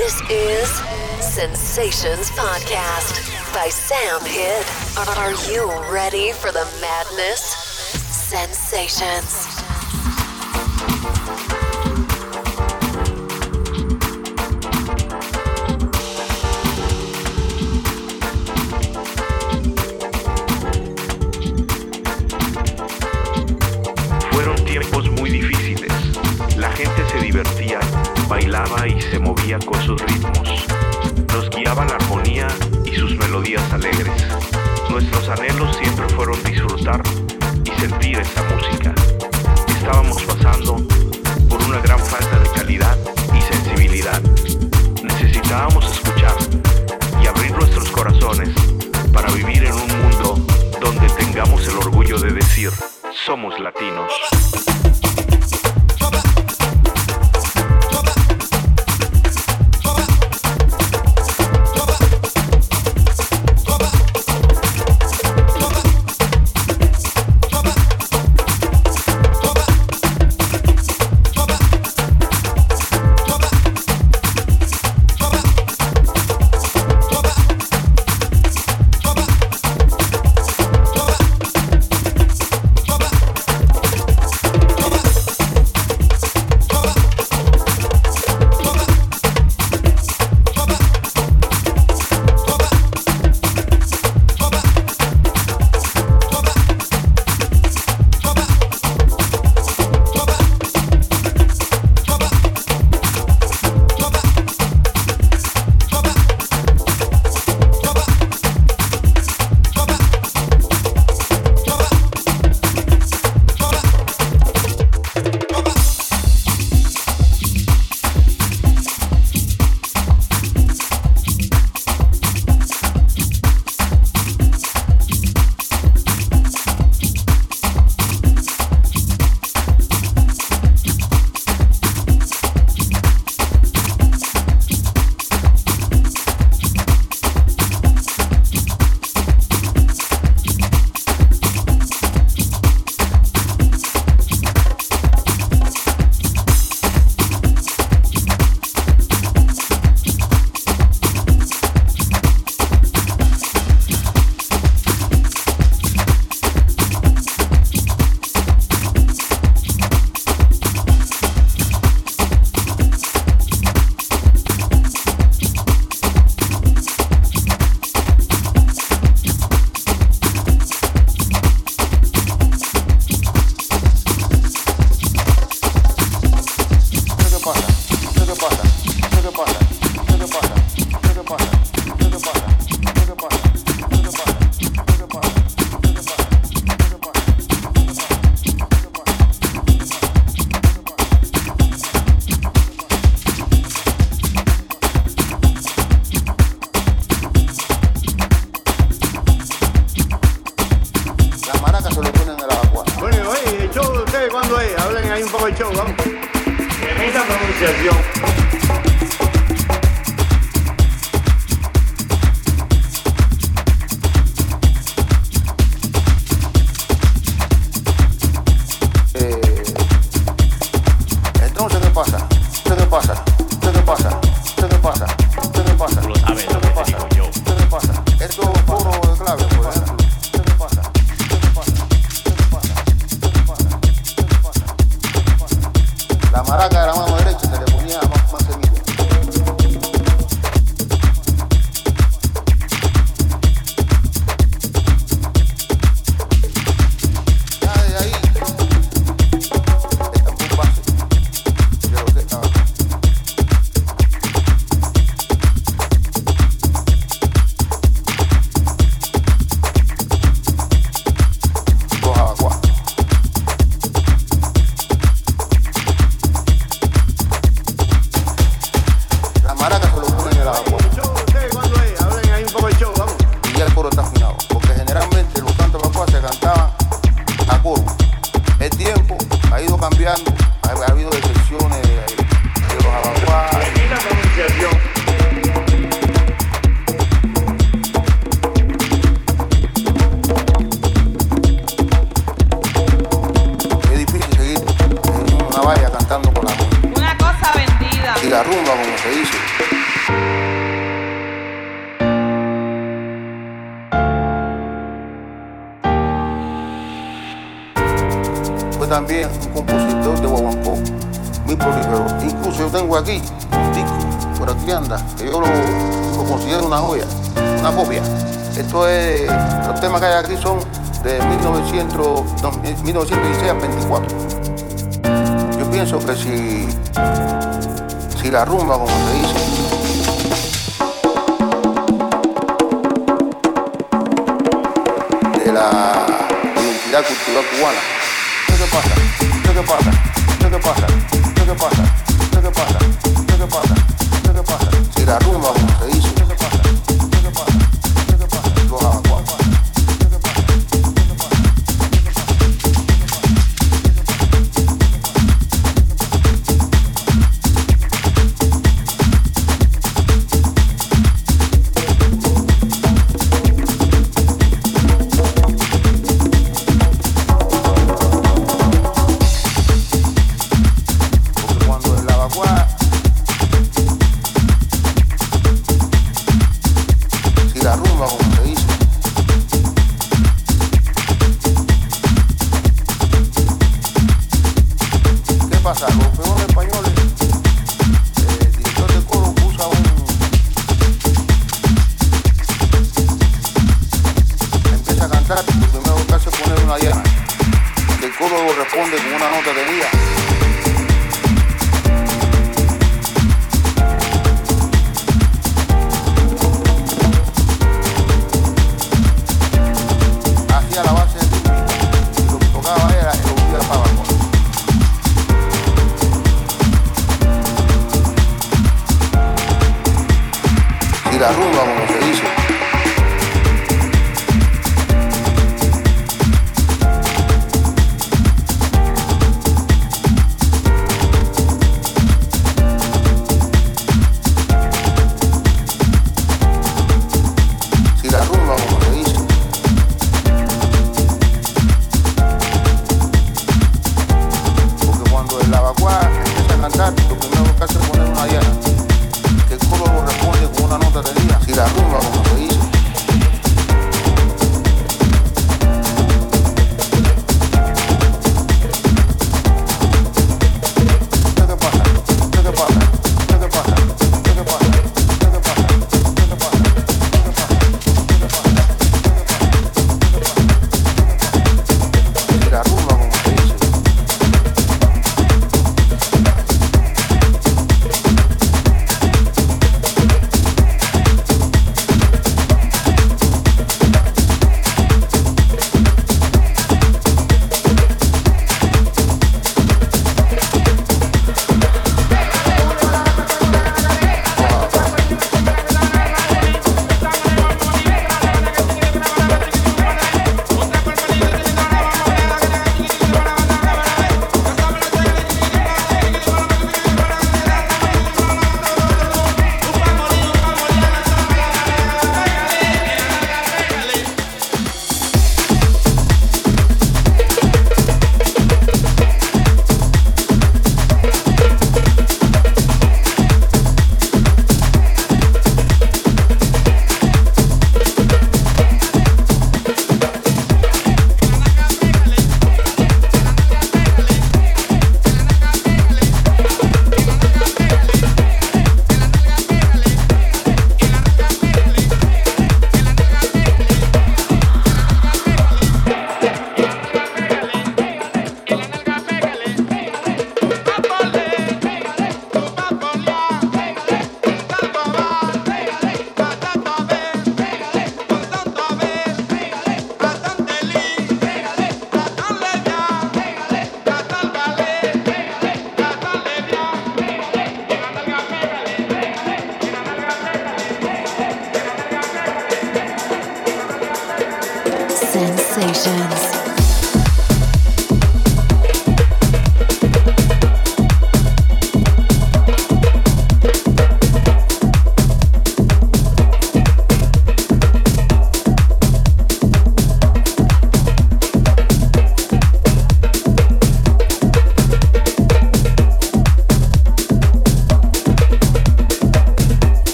This is Sensations Podcast by Sam Hid. Are you ready for the madness? Sensations. Fueron tiempos muy difíciles. La gente se divertía, bailaba y se movía con sus ritmos. Nos guiaba la armonía y sus melodías alegres. Nuestros anhelos siempre fueron disfrutar y sentir esa música. Estábamos pasando por una gran falta de calidad y sensibilidad. Necesitábamos escuchar y abrir nuestros corazones para vivir en un mundo donde tengamos el orgullo de decir, somos latinos. la identidad cultural cubana. ¿Qué que pasa? ¿Qué pasa? ¿Qué pasa? ¿Qué pasa? ¿Qué pasa? ¿Qué pasa? ¿Qué pasa? Si la dice,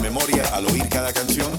memoria al oír cada canción.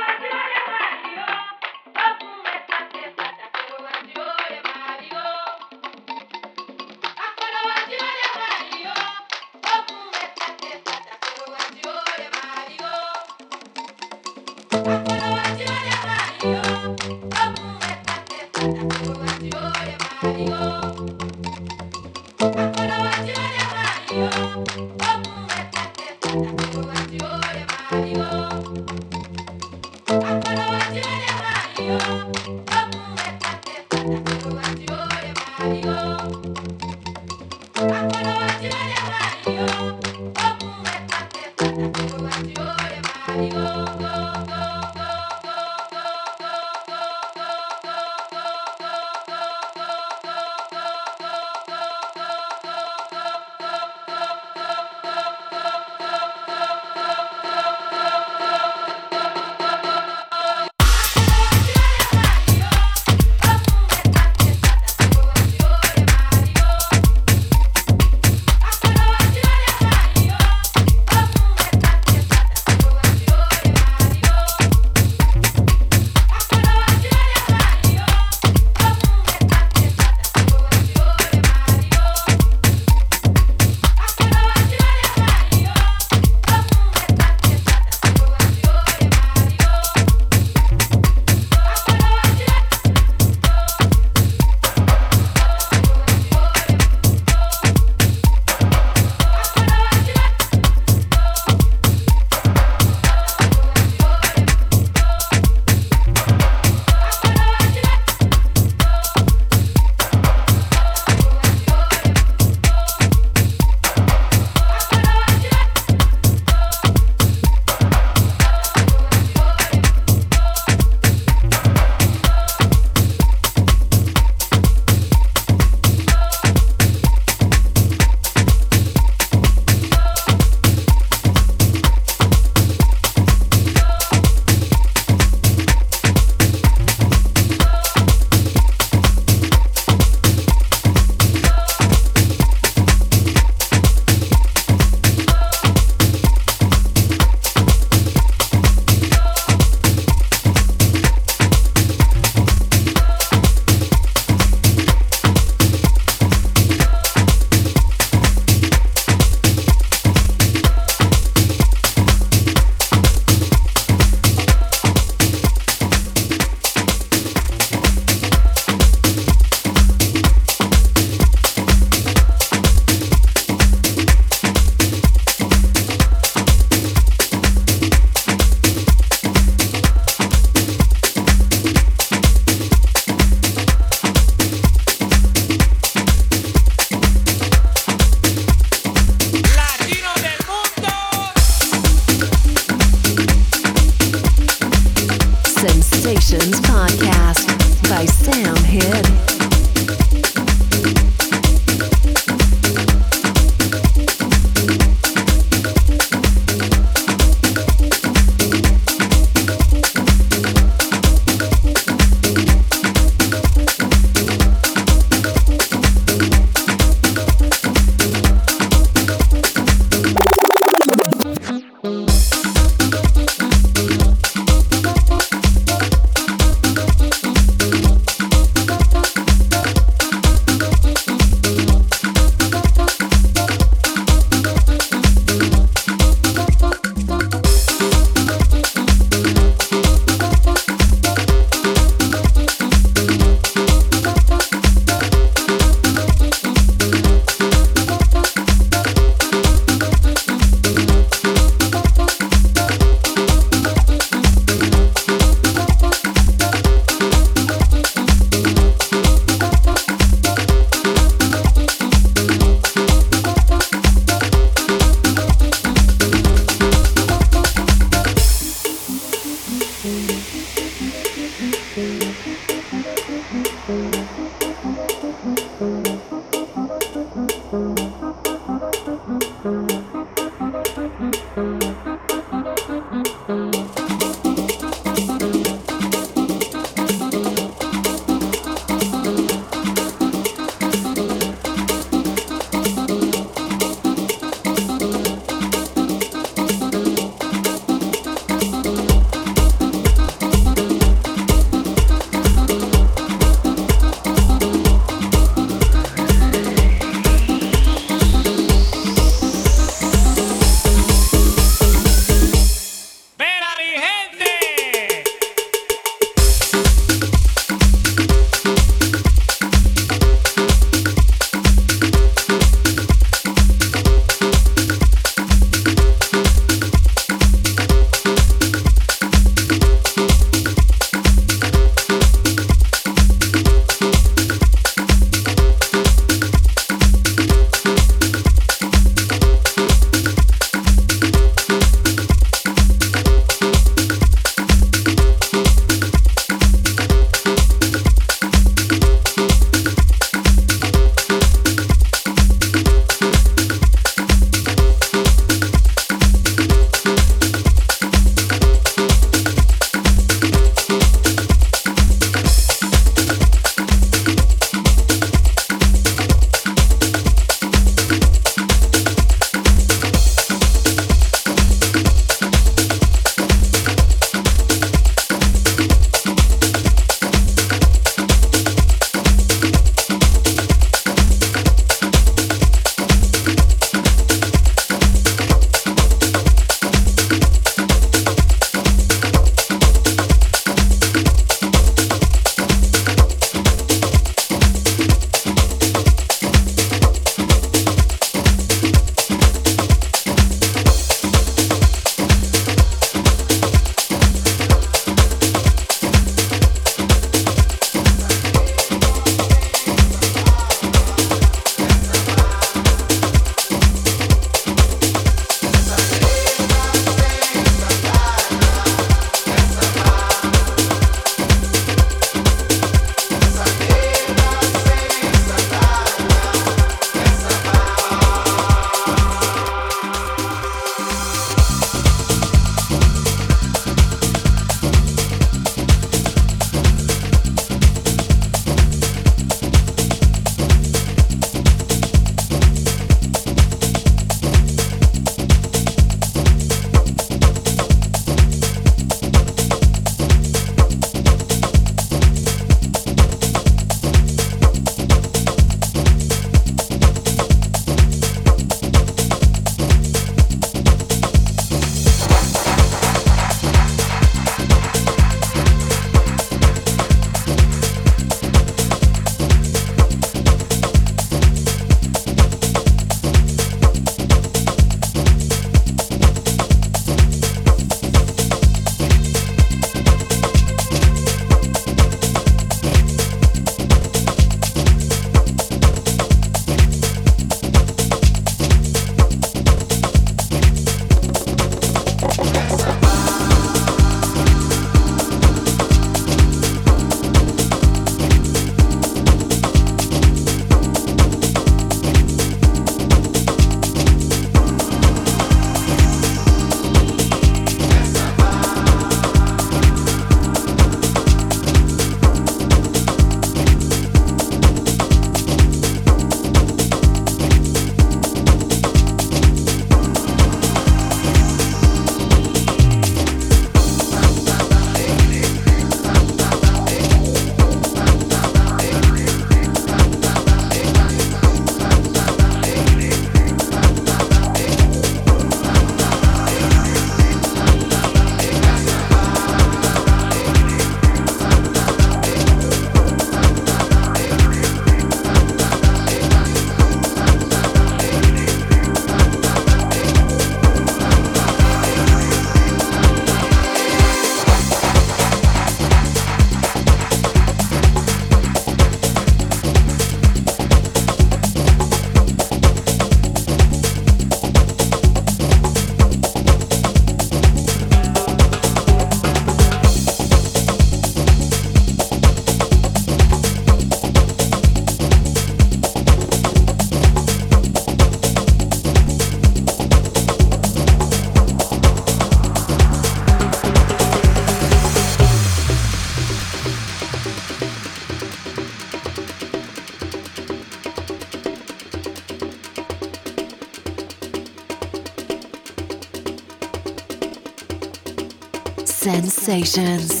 Sensations.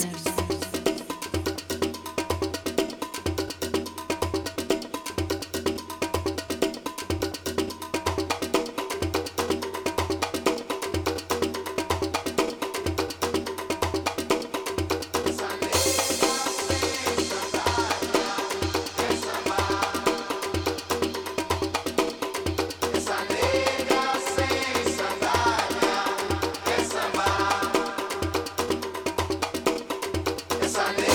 sangre.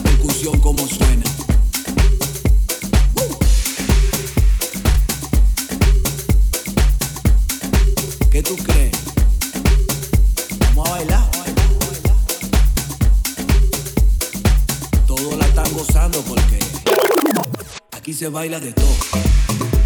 percusión como suena. Uh. ¿Qué tú crees? Vamos a bailar. Todos la están gozando porque aquí se baila de todo.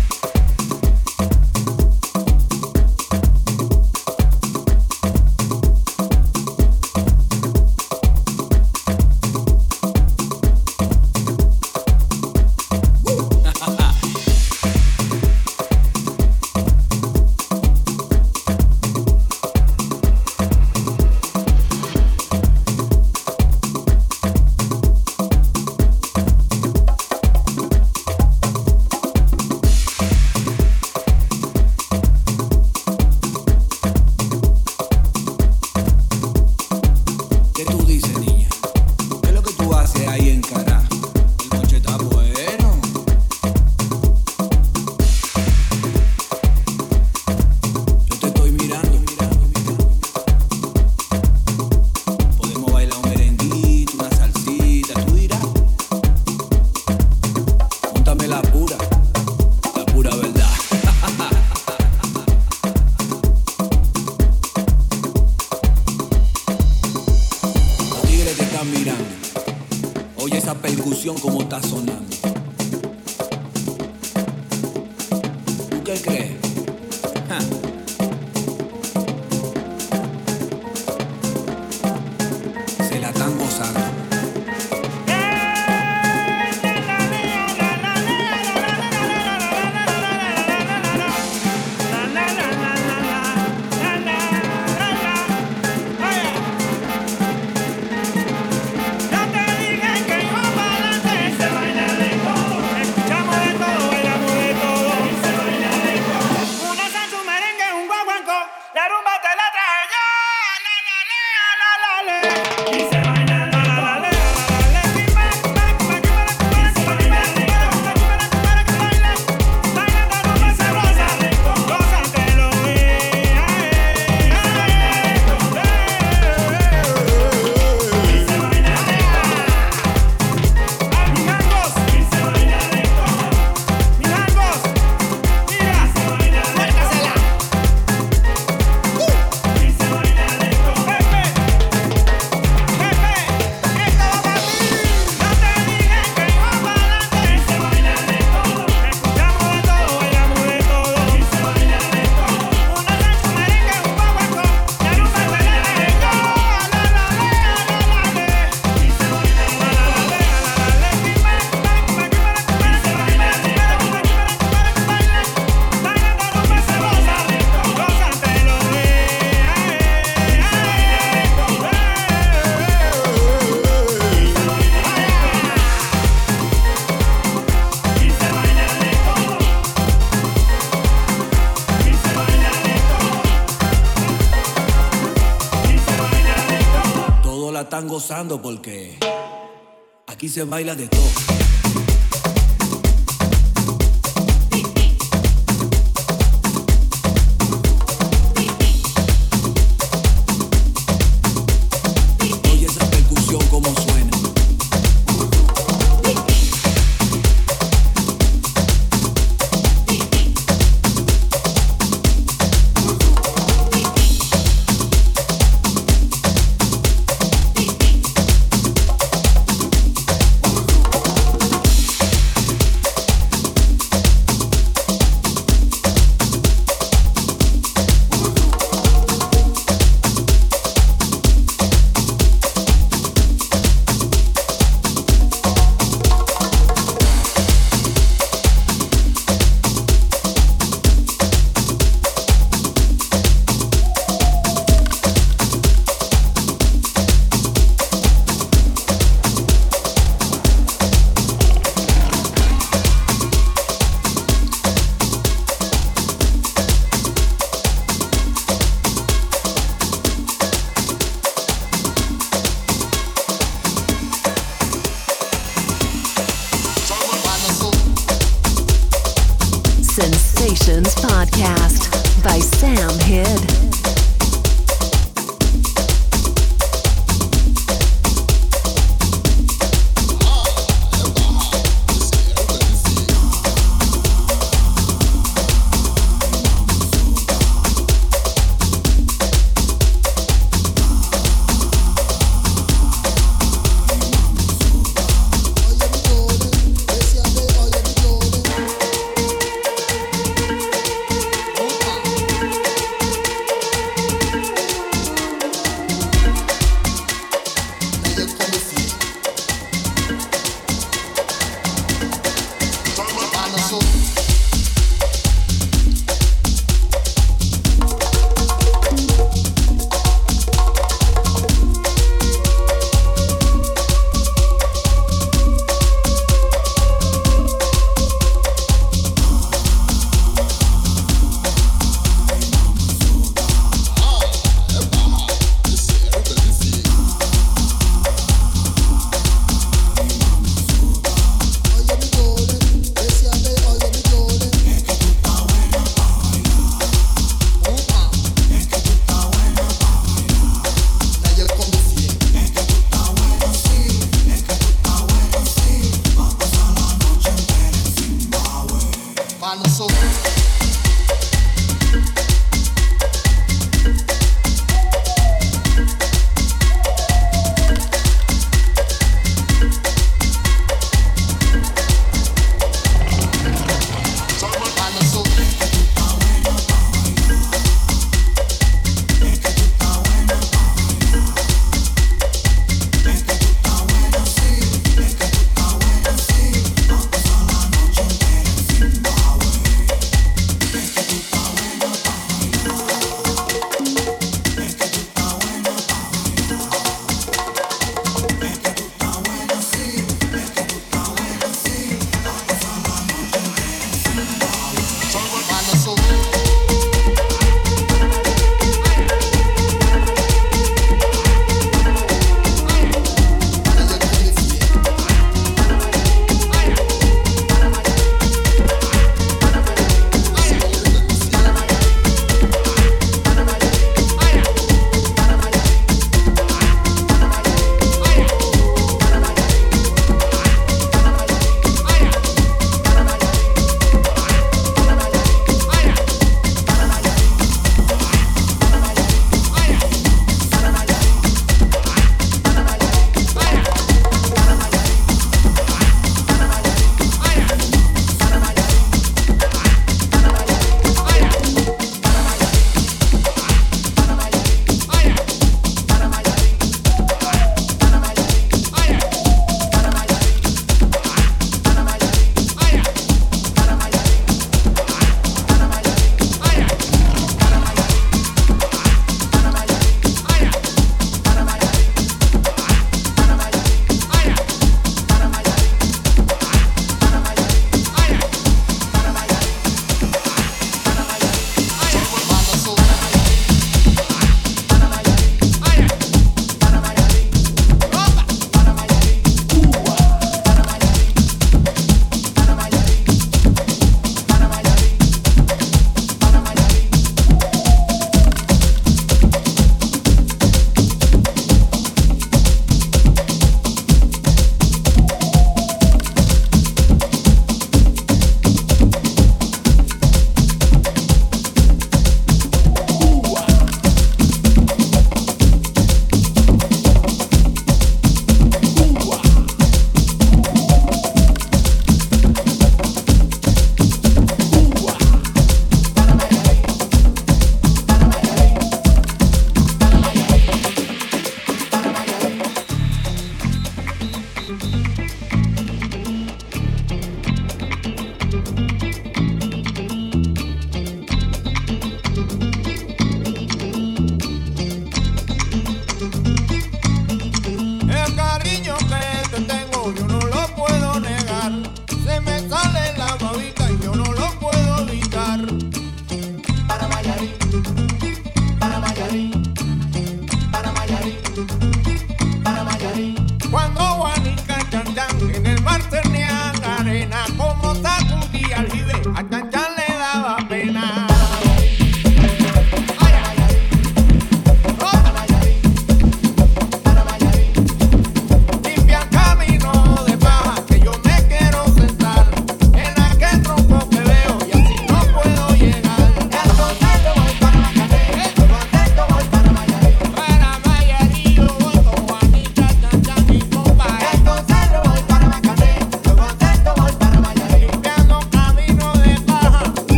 porque aquí se baila de todo.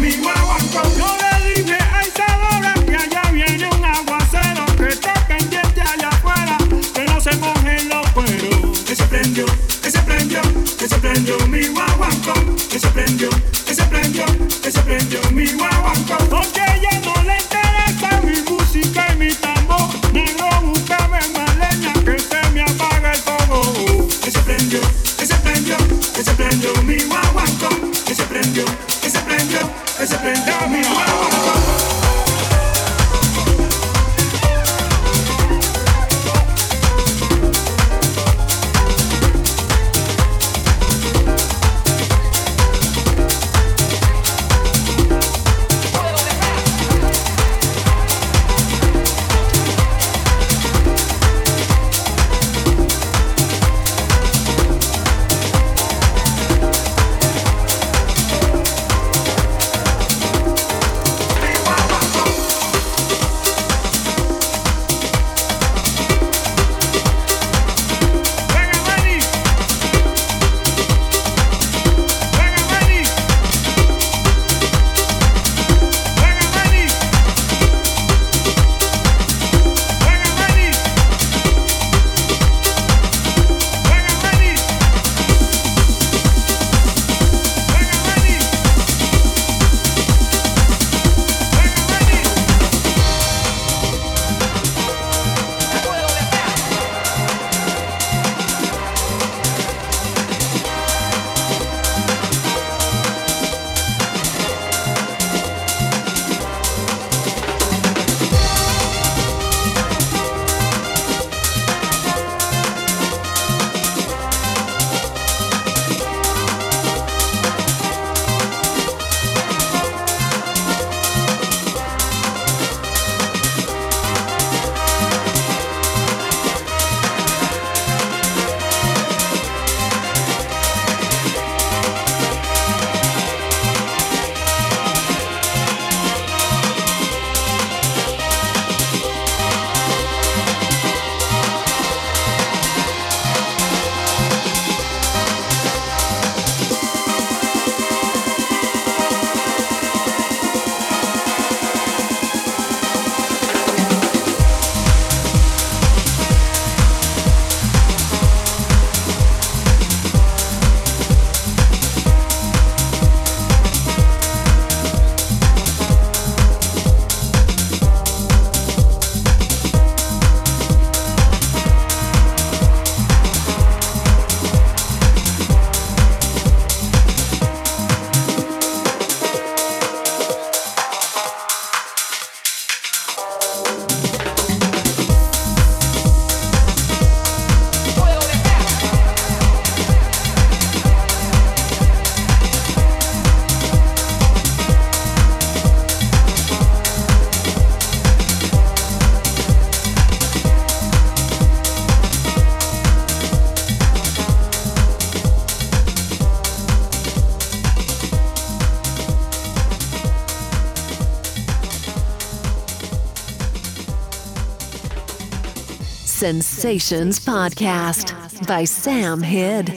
me what I want from you. Sensations Podcast by Sam Hid.